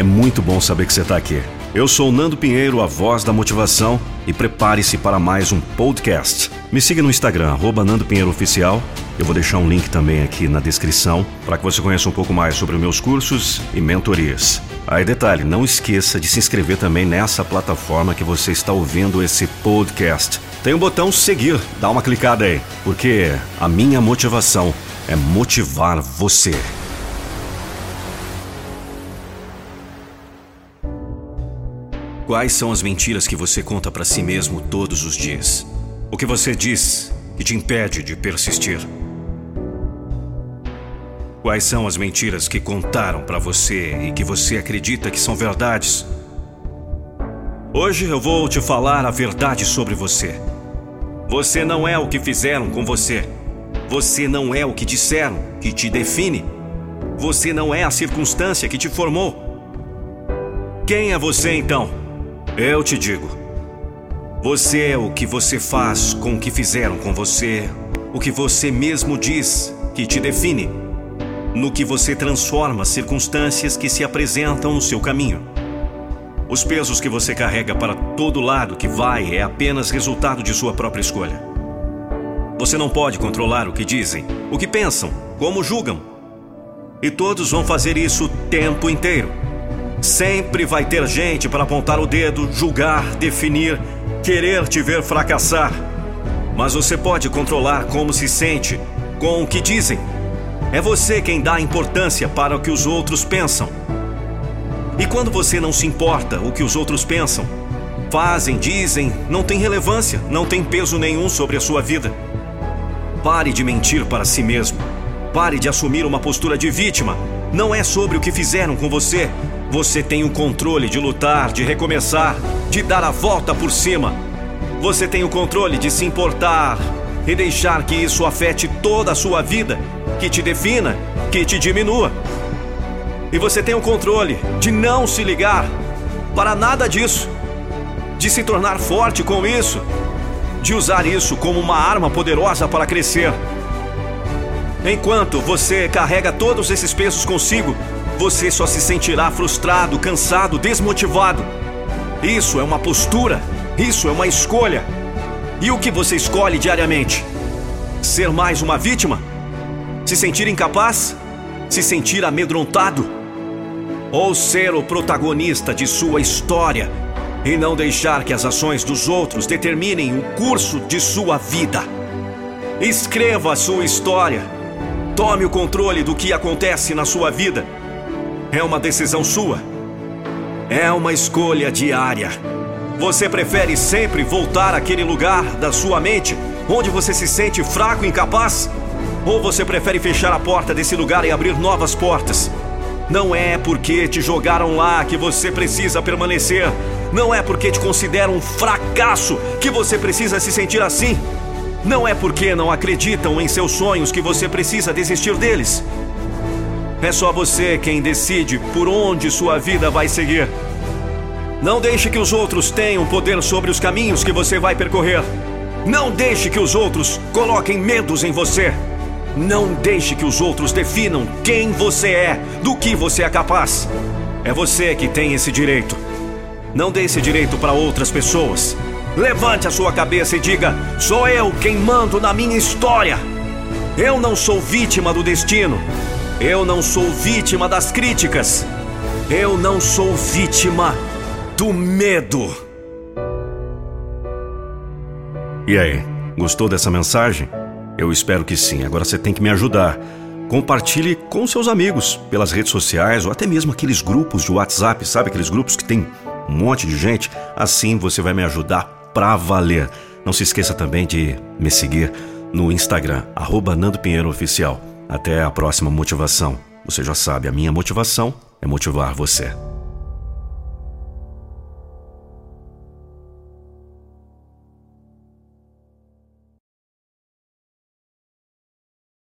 É muito bom saber que você está aqui. Eu sou Nando Pinheiro, a voz da motivação, e prepare-se para mais um podcast. Me siga no Instagram, arroba Nando Pinheiro Oficial. Eu vou deixar um link também aqui na descrição para que você conheça um pouco mais sobre meus cursos e mentorias. Aí detalhe, não esqueça de se inscrever também nessa plataforma que você está ouvindo esse podcast. Tem o um botão seguir, dá uma clicada aí, porque a minha motivação é motivar você. Quais são as mentiras que você conta para si mesmo todos os dias? O que você diz que te impede de persistir? Quais são as mentiras que contaram para você e que você acredita que são verdades? Hoje eu vou te falar a verdade sobre você. Você não é o que fizeram com você. Você não é o que disseram que te define. Você não é a circunstância que te formou. Quem é você então? Eu te digo. Você é o que você faz com o que fizeram com você, o que você mesmo diz que te define, no que você transforma circunstâncias que se apresentam no seu caminho. Os pesos que você carrega para todo lado que vai é apenas resultado de sua própria escolha. Você não pode controlar o que dizem, o que pensam, como julgam. E todos vão fazer isso o tempo inteiro. Sempre vai ter gente para apontar o dedo, julgar, definir, querer te ver fracassar. Mas você pode controlar como se sente, com o que dizem. É você quem dá importância para o que os outros pensam. E quando você não se importa o que os outros pensam, fazem, dizem, não tem relevância, não tem peso nenhum sobre a sua vida. Pare de mentir para si mesmo. Pare de assumir uma postura de vítima. Não é sobre o que fizeram com você, você tem o controle de lutar, de recomeçar, de dar a volta por cima. Você tem o controle de se importar e deixar que isso afete toda a sua vida, que te defina, que te diminua. E você tem o controle de não se ligar para nada disso, de se tornar forte com isso, de usar isso como uma arma poderosa para crescer. Enquanto você carrega todos esses pesos consigo, você só se sentirá frustrado, cansado, desmotivado. Isso é uma postura, isso é uma escolha. E o que você escolhe diariamente? Ser mais uma vítima? Se sentir incapaz? Se sentir amedrontado? Ou ser o protagonista de sua história e não deixar que as ações dos outros determinem o curso de sua vida? Escreva a sua história. Tome o controle do que acontece na sua vida é uma decisão sua. É uma escolha diária. Você prefere sempre voltar àquele lugar da sua mente onde você se sente fraco e incapaz? Ou você prefere fechar a porta desse lugar e abrir novas portas? Não é porque te jogaram lá que você precisa permanecer. Não é porque te consideram um fracasso que você precisa se sentir assim. Não é porque não acreditam em seus sonhos que você precisa desistir deles. É só você quem decide por onde sua vida vai seguir. Não deixe que os outros tenham poder sobre os caminhos que você vai percorrer. Não deixe que os outros coloquem medos em você. Não deixe que os outros definam quem você é, do que você é capaz. É você que tem esse direito. Não dê esse direito para outras pessoas. Levante a sua cabeça e diga: sou eu quem mando na minha história. Eu não sou vítima do destino. Eu não sou vítima das críticas. Eu não sou vítima do medo. E aí, gostou dessa mensagem? Eu espero que sim. Agora você tem que me ajudar. Compartilhe com seus amigos pelas redes sociais ou até mesmo aqueles grupos de WhatsApp, sabe aqueles grupos que tem um monte de gente? Assim você vai me ajudar pra valer. Não se esqueça também de me seguir no Instagram, arroba Nando Pinheiro Oficial. Até a próxima motivação. Você já sabe, a minha motivação é motivar você.